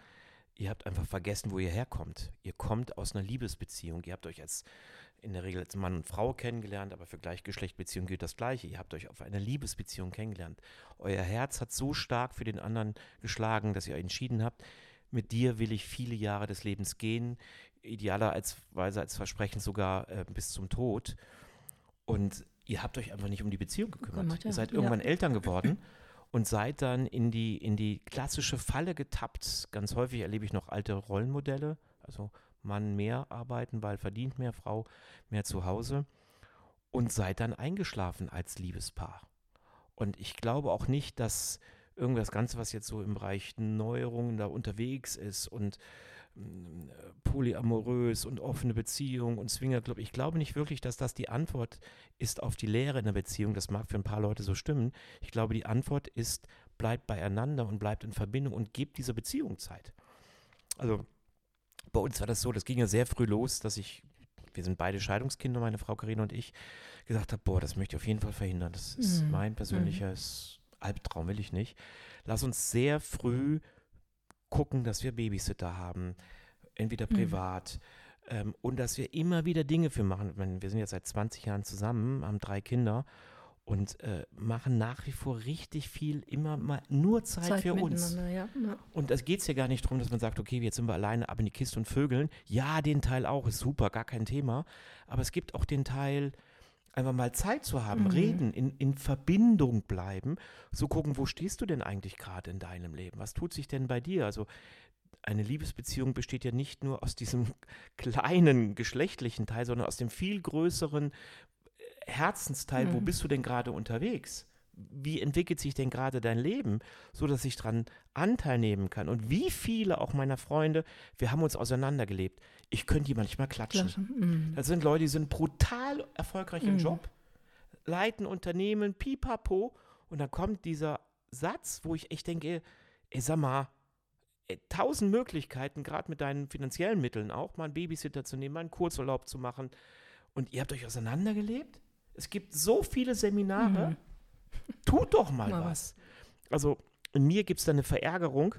Ihr habt einfach vergessen, wo ihr herkommt. Ihr kommt aus einer Liebesbeziehung. Ihr habt euch als in der Regel als Mann und Frau kennengelernt, aber für Gleichgeschlechtbeziehungen gilt das Gleiche. Ihr habt euch auf einer Liebesbeziehung kennengelernt. Euer Herz hat so stark für den anderen geschlagen, dass ihr entschieden habt, mit dir will ich viele Jahre des Lebens gehen, idealerweise als Versprechen sogar äh, bis zum Tod. Und ihr habt euch einfach nicht um die Beziehung gekümmert. Gemacht, ja. Ihr seid irgendwann ja. Eltern geworden und seid dann in die, in die klassische Falle getappt. Ganz häufig erlebe ich noch alte Rollenmodelle, also Mann mehr arbeiten, weil verdient mehr, Frau mehr zu Hause und seid dann eingeschlafen als Liebespaar. Und ich glaube auch nicht, dass irgendwas Ganze, was jetzt so im Bereich Neuerungen da unterwegs ist und polyamorös und offene Beziehung und Swingerclub. Ich glaube nicht wirklich, dass das die Antwort ist auf die Lehre in der Beziehung. Das mag für ein paar Leute so stimmen. Ich glaube, die Antwort ist, bleibt beieinander und bleibt in Verbindung und gebt dieser Beziehung Zeit. Also bei uns war das so, das ging ja sehr früh los, dass ich, wir sind beide Scheidungskinder, meine Frau Karina und ich, gesagt habe, boah, das möchte ich auf jeden Fall verhindern. Das ist mhm. mein persönliches mhm. Albtraum, will ich nicht. Lass uns sehr früh gucken, dass wir Babysitter haben, entweder mhm. privat. Mhm. Ähm, und dass wir immer wieder Dinge für machen. Meine, wir sind jetzt seit 20 Jahren zusammen, haben drei Kinder und äh, machen nach wie vor richtig viel, immer mal nur Zeit, Zeit für uns. Ja, ja. Und es geht ja gar nicht darum, dass man sagt, okay, jetzt sind wir alleine ab in die Kiste und Vögeln. Ja, den Teil auch, ist super, gar kein Thema. Aber es gibt auch den Teil, einfach mal Zeit zu haben, mhm. reden, in, in Verbindung bleiben, so gucken, wo stehst du denn eigentlich gerade in deinem Leben? Was tut sich denn bei dir? Also eine Liebesbeziehung besteht ja nicht nur aus diesem kleinen geschlechtlichen Teil, sondern aus dem viel größeren äh, Herzensteil. Mhm. Wo bist du denn gerade unterwegs? Wie entwickelt sich denn gerade dein Leben, so dass ich daran Anteil nehmen kann? Und wie viele auch meiner Freunde, wir haben uns auseinandergelebt. Ich könnte die manchmal klatschen. klatschen. Mhm. Das sind Leute, die sind brutal erfolgreich im mhm. Job, leiten Unternehmen, pipapo. Und dann kommt dieser Satz, wo ich echt denke, ey, sag mal, tausend Möglichkeiten, gerade mit deinen finanziellen Mitteln auch, mal einen Babysitter zu nehmen, mal einen Kurzurlaub zu machen. Und ihr habt euch auseinandergelebt? Es gibt so viele Seminare. Mhm. Tut doch mal, mal was. Also in mir gibt es da eine Verärgerung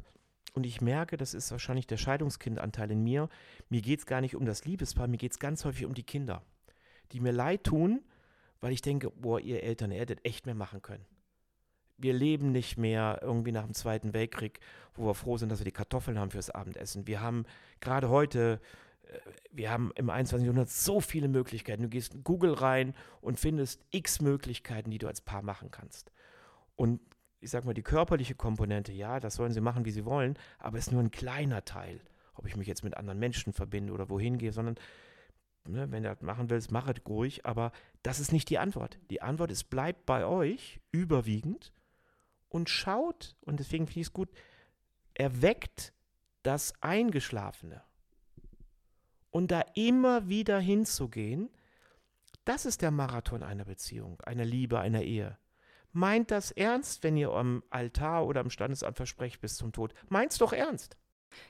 und ich merke, das ist wahrscheinlich der Scheidungskindanteil in mir. Mir geht es gar nicht um das Liebespaar, mir geht es ganz häufig um die Kinder, die mir leid tun, weil ich denke, boah, ihr Eltern, ihr hättet echt mehr machen können wir leben nicht mehr irgendwie nach dem Zweiten Weltkrieg, wo wir froh sind, dass wir die Kartoffeln haben fürs Abendessen. Wir haben gerade heute, äh, wir haben im 21. Jahrhundert so viele Möglichkeiten. Du gehst in Google rein und findest x Möglichkeiten, die du als Paar machen kannst. Und ich sag mal, die körperliche Komponente, ja, das sollen sie machen, wie sie wollen, aber es ist nur ein kleiner Teil, ob ich mich jetzt mit anderen Menschen verbinde oder wohin gehe, sondern Ne, wenn du das machen willst, mach es ruhig, aber das ist nicht die Antwort. Die Antwort ist, bleibt bei euch überwiegend und schaut, und deswegen finde ich es gut, erweckt das Eingeschlafene. Und da immer wieder hinzugehen, das ist der Marathon einer Beziehung, einer Liebe, einer Ehe. Meint das ernst, wenn ihr am Altar oder am Standesamt versprecht bis zum Tod? Meint's doch ernst.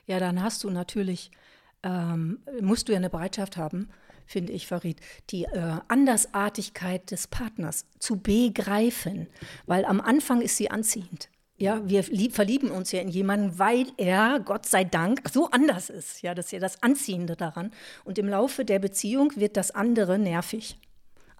Ja, dann hast du natürlich ähm, musst du ja eine Bereitschaft haben, finde ich, Farid, die äh, Andersartigkeit des Partners zu begreifen, weil am Anfang ist sie anziehend. Ja, wir lieb, verlieben uns ja in jemanden, weil er, Gott sei Dank, so anders ist. Ja, das ist ja das Anziehende daran. Und im Laufe der Beziehung wird das andere nervig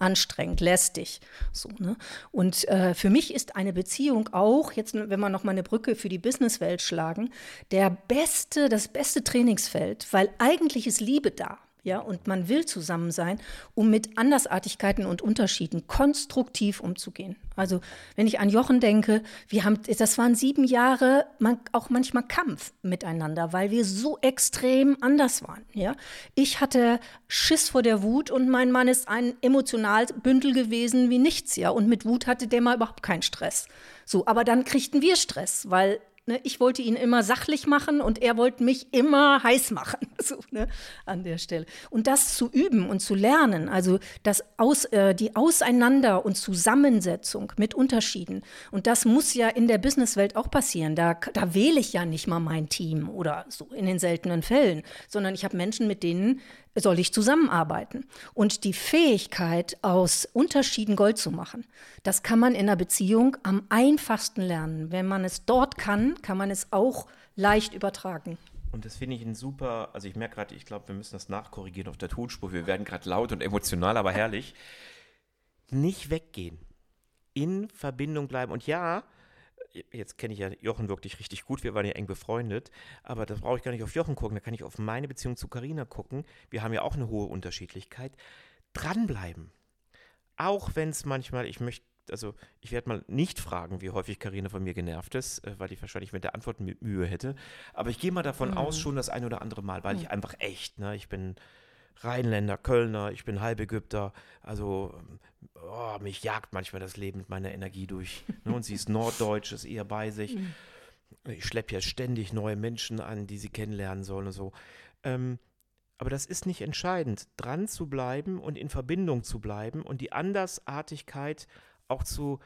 anstrengend, lästig. So, ne? Und äh, für mich ist eine Beziehung auch, jetzt wenn wir noch mal eine Brücke für die Businesswelt schlagen, der beste, das beste Trainingsfeld, weil eigentlich ist Liebe da. Ja, und man will zusammen sein, um mit Andersartigkeiten und Unterschieden konstruktiv umzugehen. Also, wenn ich an Jochen denke, wir haben, das waren sieben Jahre, man, auch manchmal Kampf miteinander, weil wir so extrem anders waren. Ja, ich hatte Schiss vor der Wut und mein Mann ist ein Emotionalbündel gewesen wie nichts. Ja, und mit Wut hatte der mal überhaupt keinen Stress. So, aber dann kriegten wir Stress, weil Ne, ich wollte ihn immer sachlich machen und er wollte mich immer heiß machen, so, ne, an der Stelle. Und das zu üben und zu lernen, also das aus, äh, die Auseinander- und Zusammensetzung mit Unterschieden. Und das muss ja in der Businesswelt auch passieren. Da, da wähle ich ja nicht mal mein Team oder so in den seltenen Fällen, sondern ich habe Menschen, mit denen soll ich zusammenarbeiten. Und die Fähigkeit, aus Unterschieden Gold zu machen, das kann man in einer Beziehung am einfachsten lernen. Wenn man es dort kann, kann man es auch leicht übertragen. Und das finde ich ein super, also ich merke gerade, ich glaube, wir müssen das nachkorrigieren auf der Tonspur. Wir werden gerade laut und emotional, aber herrlich. Nicht weggehen. In Verbindung bleiben. Und ja, jetzt kenne ich ja Jochen wirklich richtig gut, wir waren ja eng befreundet, aber das brauche ich gar nicht auf Jochen gucken, da kann ich auf meine Beziehung zu Karina gucken. Wir haben ja auch eine hohe Unterschiedlichkeit. Dranbleiben. Auch wenn es manchmal, ich möchte, also ich werde mal nicht fragen, wie häufig Karina von mir genervt ist, äh, weil ich wahrscheinlich mit der Antwort Mühe hätte. Aber ich gehe mal davon mhm. aus, schon das ein oder andere Mal, weil mhm. ich einfach echt, ne, ich bin Rheinländer, Kölner, ich bin Halbägypter. Also oh, mich jagt manchmal das Leben mit meiner Energie durch. Ne? Und sie ist norddeutsch, ist eher bei sich. Ich schleppe ja ständig neue Menschen an, die sie kennenlernen sollen und so. Ähm, aber das ist nicht entscheidend, dran zu bleiben und in Verbindung zu bleiben und die Andersartigkeit auch zu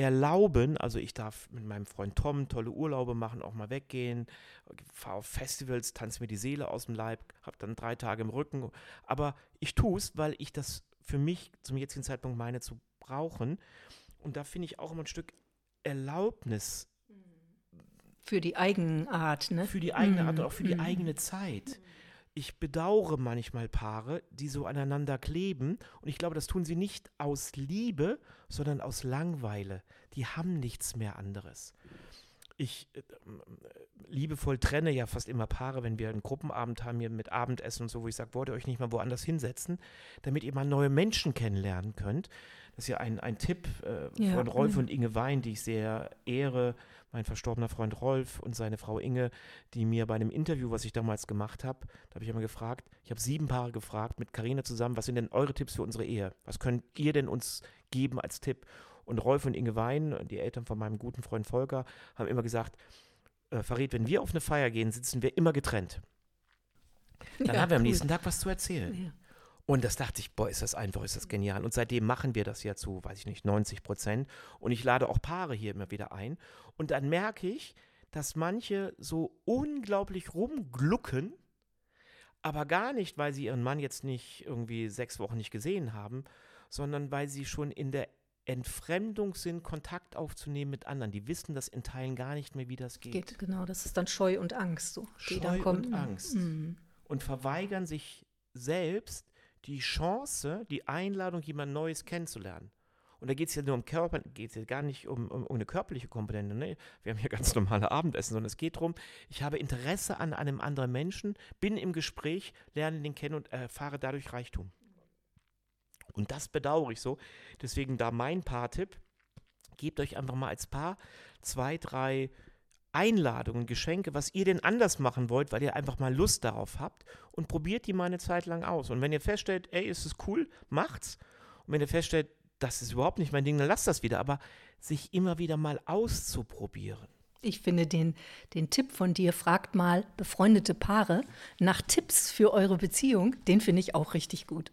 erlauben, also ich darf mit meinem Freund Tom tolle Urlaube machen, auch mal weggehen, fahre auf Festivals, tanze mir die Seele aus dem Leib, habe dann drei Tage im Rücken, aber ich tue es, weil ich das für mich zum jetzigen Zeitpunkt meine zu brauchen und da finde ich auch immer ein Stück Erlaubnis. Für die Eigenart, ne? Für die eigene Art und auch für die eigene Zeit. Ich bedauere manchmal Paare, die so aneinander kleben. Und ich glaube, das tun sie nicht aus Liebe, sondern aus Langweile. Die haben nichts mehr anderes. Ich äh, liebevoll trenne ja fast immer Paare, wenn wir einen Gruppenabend haben hier mit Abendessen und so, wo ich sage, wollt ihr euch nicht mal woanders hinsetzen, damit ihr mal neue Menschen kennenlernen könnt. Das ist ja ein, ein Tipp äh, Ja. von Rolf und Inge Wein, die ich sehr ehre. Mein verstorbener Freund Rolf und seine Frau Inge, die mir bei einem Interview, was ich damals gemacht habe, da habe ich immer gefragt, ich habe sieben Paare gefragt mit Karina zusammen, was sind denn eure Tipps für unsere Ehe? Was könnt ihr denn uns geben als Tipp? Und Rolf und Inge Wein, die Eltern von meinem guten Freund Volker, haben immer gesagt, äh, Farid, wenn wir auf eine Feier gehen, sitzen wir immer getrennt. Dann Ja, haben wir am nächsten Tag was zu erzählen. Ja. Und das dachte ich, boah, ist das einfach, ist das genial. Und seitdem machen wir das ja zu, weiß ich nicht, 90 Prozent. Und ich lade auch Paare hier immer wieder ein. Und dann merke ich, dass manche so unglaublich rumglucken, aber gar nicht, weil sie ihren Mann jetzt nicht irgendwie sechs Wochen nicht gesehen haben, sondern weil sie schon in der Entfremdung sind, Kontakt aufzunehmen mit anderen. Die wissen das in Teilen gar nicht mehr, wie das geht. Geht, genau, das ist dann Scheu und Angst, so, Scheu und Angst. Und verweigern sich selbst die Chance, die Einladung, jemand Neues kennenzulernen. Und da geht es ja nur um Körper, geht es ja gar nicht um, um, um eine körperliche Komponente. Ne? Wir haben hier ganz normale Abendessen, sondern es geht darum, ich habe Interesse an einem anderen Menschen, bin im Gespräch, lerne den kennen und erfahre dadurch Reichtum. Und das bedauere ich so. Deswegen da mein Paar-Tipp, gebt euch einfach mal als Paar zwei, drei Einladungen, Geschenke, was ihr denn anders machen wollt, weil ihr einfach mal Lust darauf habt und probiert die mal eine Zeit lang aus. Und wenn ihr feststellt, ey, ist es cool, macht's. Und wenn ihr feststellt, das ist überhaupt nicht mein Ding, dann lasst das wieder. Aber sich immer wieder mal auszuprobieren. Ich finde den, den Tipp von dir, fragt mal befreundete Paare nach Tipps für eure Beziehung, den finde ich auch richtig gut.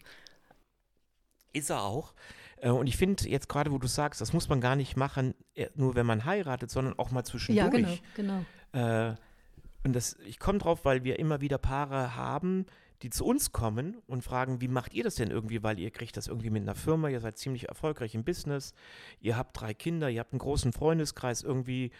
Ist er auch. Äh, Und ich finde jetzt gerade, wo du sagst, das muss man gar nicht machen, äh, nur wenn man heiratet, sondern auch mal zwischendurch. Ja, genau, genau. Äh, und das, ich komme drauf, weil wir immer wieder Paare haben, die zu uns kommen und fragen, wie macht ihr das denn irgendwie, weil ihr kriegt das irgendwie mit einer Firma, ihr seid ziemlich erfolgreich im Business, ihr habt drei Kinder, ihr habt einen großen Freundeskreis irgendwie.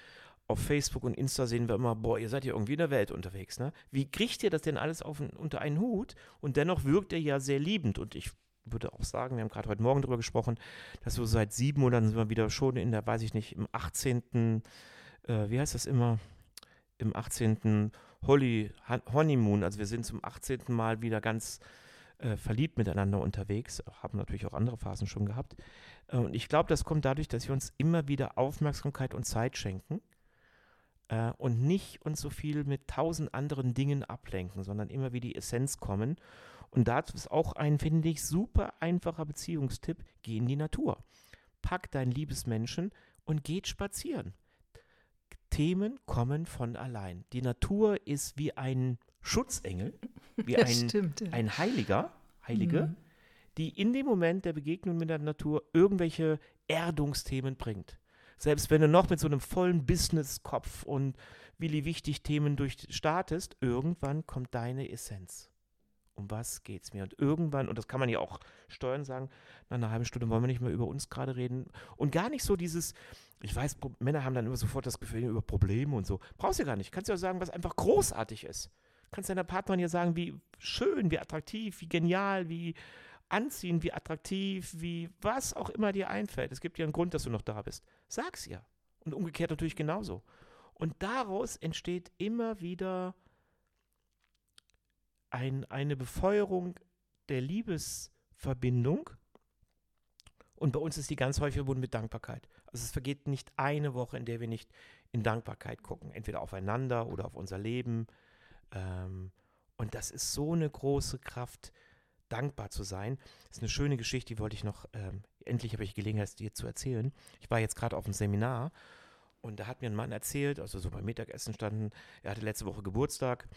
Auf Facebook und Insta sehen wir immer, boah, ihr seid ja irgendwie in der Welt unterwegs, ne? Wie kriegt ihr das denn alles auf, unter einen Hut? Und dennoch wirkt er ja sehr liebend und ich würde auch sagen, wir haben gerade heute Morgen darüber gesprochen, dass wir seit sieben Monaten sind wir wieder schon in der, weiß ich nicht, im 18., äh, wie heißt das immer? Im 18. Holly, Honeymoon, also wir sind zum 18. Mal wieder ganz äh, verliebt miteinander unterwegs, haben natürlich auch andere Phasen schon gehabt. Äh, und ich glaube, das kommt dadurch, dass wir uns immer wieder Aufmerksamkeit und Zeit schenken äh, und nicht uns so viel mit tausend anderen Dingen ablenken, sondern immer wie die Essenz kommen. Und dazu ist auch ein, finde ich, super einfacher Beziehungstipp, geh in die Natur. Pack dein Liebesmenschen und geht spazieren. Themen kommen von allein. Die Natur ist wie ein Schutzengel, wie Das ein, stimmt, ja. ein Heiliger, Heilige, die in dem Moment der Begegnung mit der Natur irgendwelche Erdungsthemen bringt. Selbst wenn du noch mit so einem vollen Business-Kopf und Willi wichtig Themen durchstartest, irgendwann kommt deine Essenz. Um was geht's mir? Und irgendwann, und das kann man ja auch steuern, sagen, nach einer halben Stunde wollen wir nicht mehr über uns gerade reden. Und gar nicht so dieses, ich weiß, Männer haben dann immer sofort das Gefühl über Probleme und so. Brauchst du gar nicht. Kannst du ja sagen, was einfach großartig ist. Kannst deiner Partnerin ja sagen, wie schön, wie attraktiv, wie genial, wie anziehend, wie attraktiv, wie was auch immer dir einfällt. Es gibt ja einen Grund, dass du noch da bist. Sag's ihr. Und umgekehrt natürlich genauso. Und daraus entsteht immer wieder ein, eine Befeuerung der Liebesverbindung. Und bei uns ist die ganz häufig verbunden mit Dankbarkeit. Also es vergeht nicht eine Woche, in der wir nicht in Dankbarkeit gucken. Entweder aufeinander oder auf unser Leben. Ähm, und das ist so eine große Kraft, dankbar zu sein. Das ist eine schöne Geschichte, die wollte ich noch, ähm, endlich habe ich Gelegenheit, dir zu erzählen. Ich war jetzt gerade auf einem Seminar Und da hat mir ein Mann erzählt, also so beim Mittagessen standen, er hatte letzte Woche Geburtstag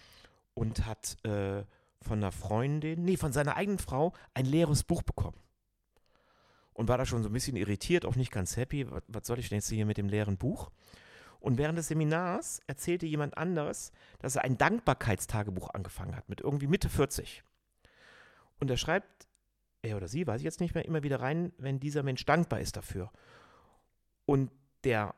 und hat äh, von einer Freundin, nee, von seiner eigenen Frau ein leeres Buch bekommen. Und war da schon so ein bisschen irritiert, auch nicht ganz happy. Was, was soll ich denn jetzt hier mit dem leeren Buch? Und während des Seminars erzählte jemand anderes, dass er ein Dankbarkeitstagebuch angefangen hat, mit irgendwie Mitte 40. Und er schreibt, er oder sie, weiß ich jetzt nicht mehr, immer wieder rein, wenn dieser Mensch dankbar ist dafür. Und der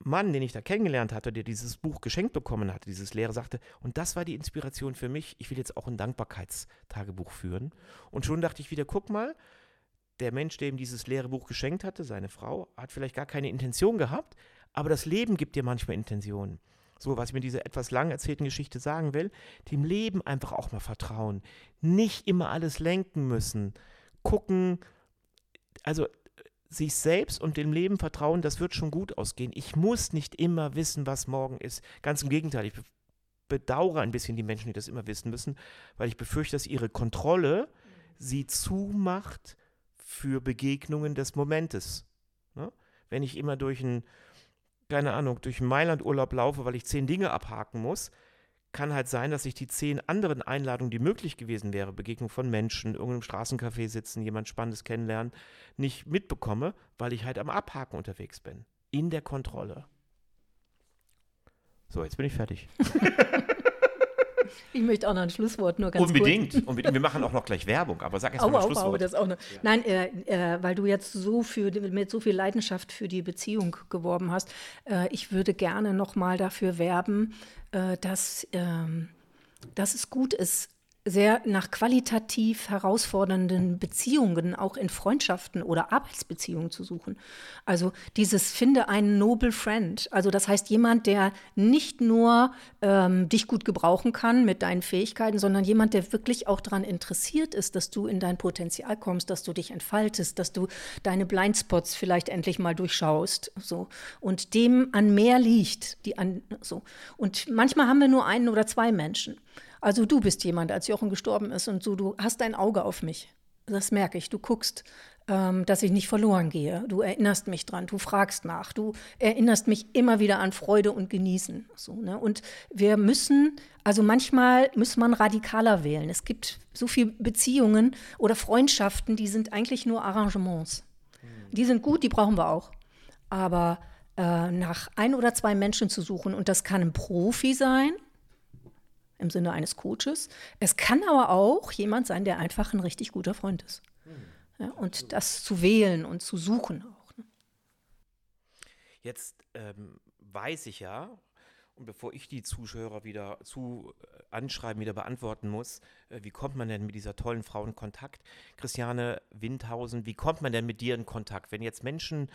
Mann, den ich da kennengelernt hatte, der dieses Buch geschenkt bekommen hatte, dieses Lehrer, sagte, und das war die Inspiration für mich, ich will jetzt auch ein Dankbarkeitstagebuch führen. Und schon dachte ich wieder, guck mal, der Mensch, der ihm dieses leere Buch geschenkt hatte, seine Frau, hat vielleicht gar keine Intention gehabt, aber das Leben gibt dir manchmal Intentionen. So, was ich mit dieser etwas lang erzählten Geschichte sagen will, dem Leben einfach auch mal vertrauen. Nicht immer alles lenken müssen. Gucken, also sich selbst und dem Leben vertrauen, das wird schon gut ausgehen. Ich muss nicht immer wissen, was morgen ist. Ganz im Gegenteil, ich bedauere ein bisschen die Menschen, die das immer wissen müssen, weil ich befürchte, dass ihre Kontrolle sie zumacht für Begegnungen des Momentes. Ne? Wenn ich immer durch ein, keine Ahnung, durch Mailand-Urlaub laufe, weil ich zehn Dinge abhaken muss, kann halt sein, dass ich die zehn anderen Einladungen, die möglich gewesen wäre, Begegnung von Menschen, irgendeinem Straßencafé sitzen, jemand Spannendes kennenlernen, nicht mitbekomme, weil ich halt am Abhaken unterwegs bin. In der Kontrolle. So, jetzt bin ich fertig. Ich möchte auch noch ein Schlusswort nur ganz unbedingt, kurz. Unbedingt. Wir machen auch noch gleich Werbung, aber sag erst Au, mal ein au, Schlusswort. au, das auch noch. Nein, äh, äh, weil du jetzt so für, mit so viel Leidenschaft für die Beziehung geworben hast. Äh, ich würde gerne noch mal dafür werben, äh, dass, ähm, dass es gut ist, sehr nach qualitativ herausfordernden Beziehungen, auch in Freundschaften oder Arbeitsbeziehungen zu suchen. Also dieses finde einen noble friend. Also das heißt jemand, der nicht nur ähm, dich gut gebrauchen kann mit deinen Fähigkeiten, sondern jemand, der wirklich auch daran interessiert ist, dass du in dein Potenzial kommst, dass du dich entfaltest, dass du deine Blindspots vielleicht endlich mal durchschaust. So und dem an mehr liegt, die an so. Und manchmal haben wir nur einen oder zwei Menschen. Also du bist jemand, als Jochen gestorben ist und so, du hast ein Auge auf mich. Das merke ich. Du guckst, ähm, dass ich nicht verloren gehe. Du erinnerst mich dran, du fragst nach, du erinnerst mich immer wieder an Freude und Genießen. So, ne? Und wir müssen, also manchmal muss man radikaler wählen. Es gibt so viele Beziehungen oder Freundschaften, die sind eigentlich nur Arrangements. Die sind gut, die brauchen wir auch. Aber äh, nach ein oder zwei Menschen zu suchen, und das kann ein Profi sein, im Sinne eines Coaches. Es kann aber auch jemand sein, der einfach ein richtig guter Freund ist. Ja, und das zu wählen und zu suchen auch. Ne? Jetzt ähm, weiß ich ja, und bevor ich die Zuschauer wieder zu äh, anschreiben, wieder beantworten muss, äh, wie kommt man denn mit dieser tollen Frau in Kontakt? Christiane Windhausen, wie kommt man denn mit dir in Kontakt? Wenn jetzt Menschen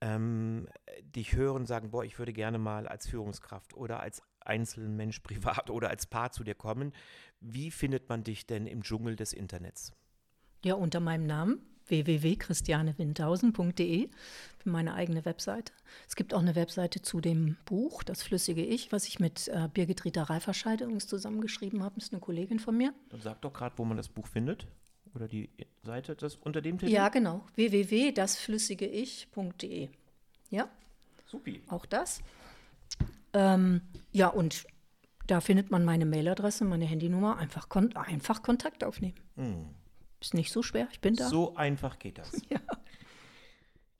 ähm, dich hören und sagen, boah, ich würde gerne mal als Führungskraft oder als Einzelmensch privat oder als Paar zu dir kommen, wie findet man dich denn im Dschungel des Internets? Ja, unter meinem Namen www.christianewindhausen.de für meine eigene Webseite. Es gibt auch eine Webseite zu dem Buch, Das flüssige Ich, was ich mit äh, Birgit Rita Reiferscheid übrigens zusammengeschrieben habe. Das ist eine Kollegin von mir. Dann sag doch gerade, wo man das Buch findet. Oder die Seite das unter dem Titel? Ja, genau. www.dasflüssigeich.de. Ja. Supi. Auch das. Ähm, ja, und da findet man meine Mailadresse, meine Handynummer. Einfach, kon einfach Kontakt aufnehmen. Ist nicht so schwer, ich bin da. So einfach geht das. Ja.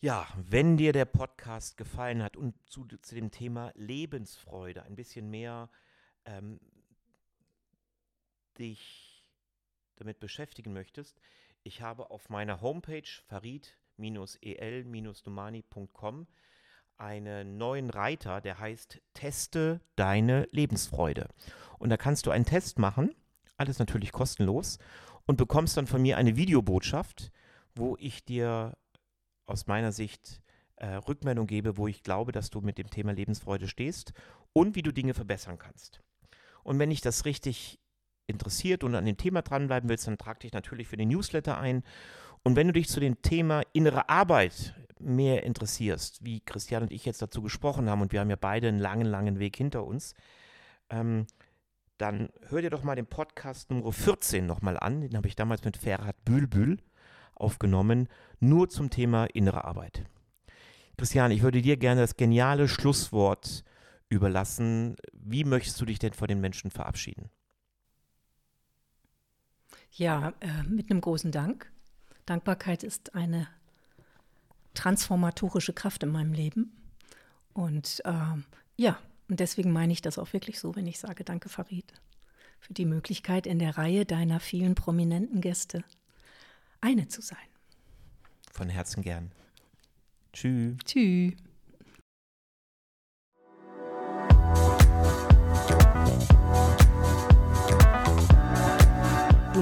Ja, wenn dir der Podcast gefallen hat und zu, zu dem Thema Lebensfreude ein bisschen mehr ähm, dich damit beschäftigen möchtest, ich habe auf meiner Homepage farid-el-domani.com einen neuen Reiter, der heißt Teste deine Lebensfreude. Und da kannst du einen Test machen, alles natürlich kostenlos, und bekommst dann von mir eine Videobotschaft, wo ich dir aus meiner Sicht äh, Rückmeldung gebe, wo ich glaube, dass du mit dem Thema Lebensfreude stehst und wie du Dinge verbessern kannst. Und wenn dich das richtig interessiert und an dem Thema dranbleiben willst, dann trag dich natürlich für den Newsletter ein. Und wenn du dich zu dem Thema innere Arbeit mehr interessierst, wie Christian und ich jetzt dazu gesprochen haben, und wir haben ja beide einen langen, langen Weg hinter uns, ähm, dann hör dir doch mal den Podcast Nummer 14 nochmal an. Den habe ich damals mit Ferhat Bülbül aufgenommen, nur zum Thema innere Arbeit. Christian, ich würde dir gerne das geniale Schlusswort überlassen. Wie möchtest du dich denn vor den Menschen verabschieden? Ja, äh, mit einem großen Dank. Dankbarkeit ist eine transformatorische Kraft in meinem Leben. Und äh, ja, und deswegen meine ich das auch wirklich so, wenn ich sage, danke Farid, für die Möglichkeit, in der Reihe deiner vielen prominenten Gäste eine zu sein. Von Herzen gern. Tschüss. Tschüss.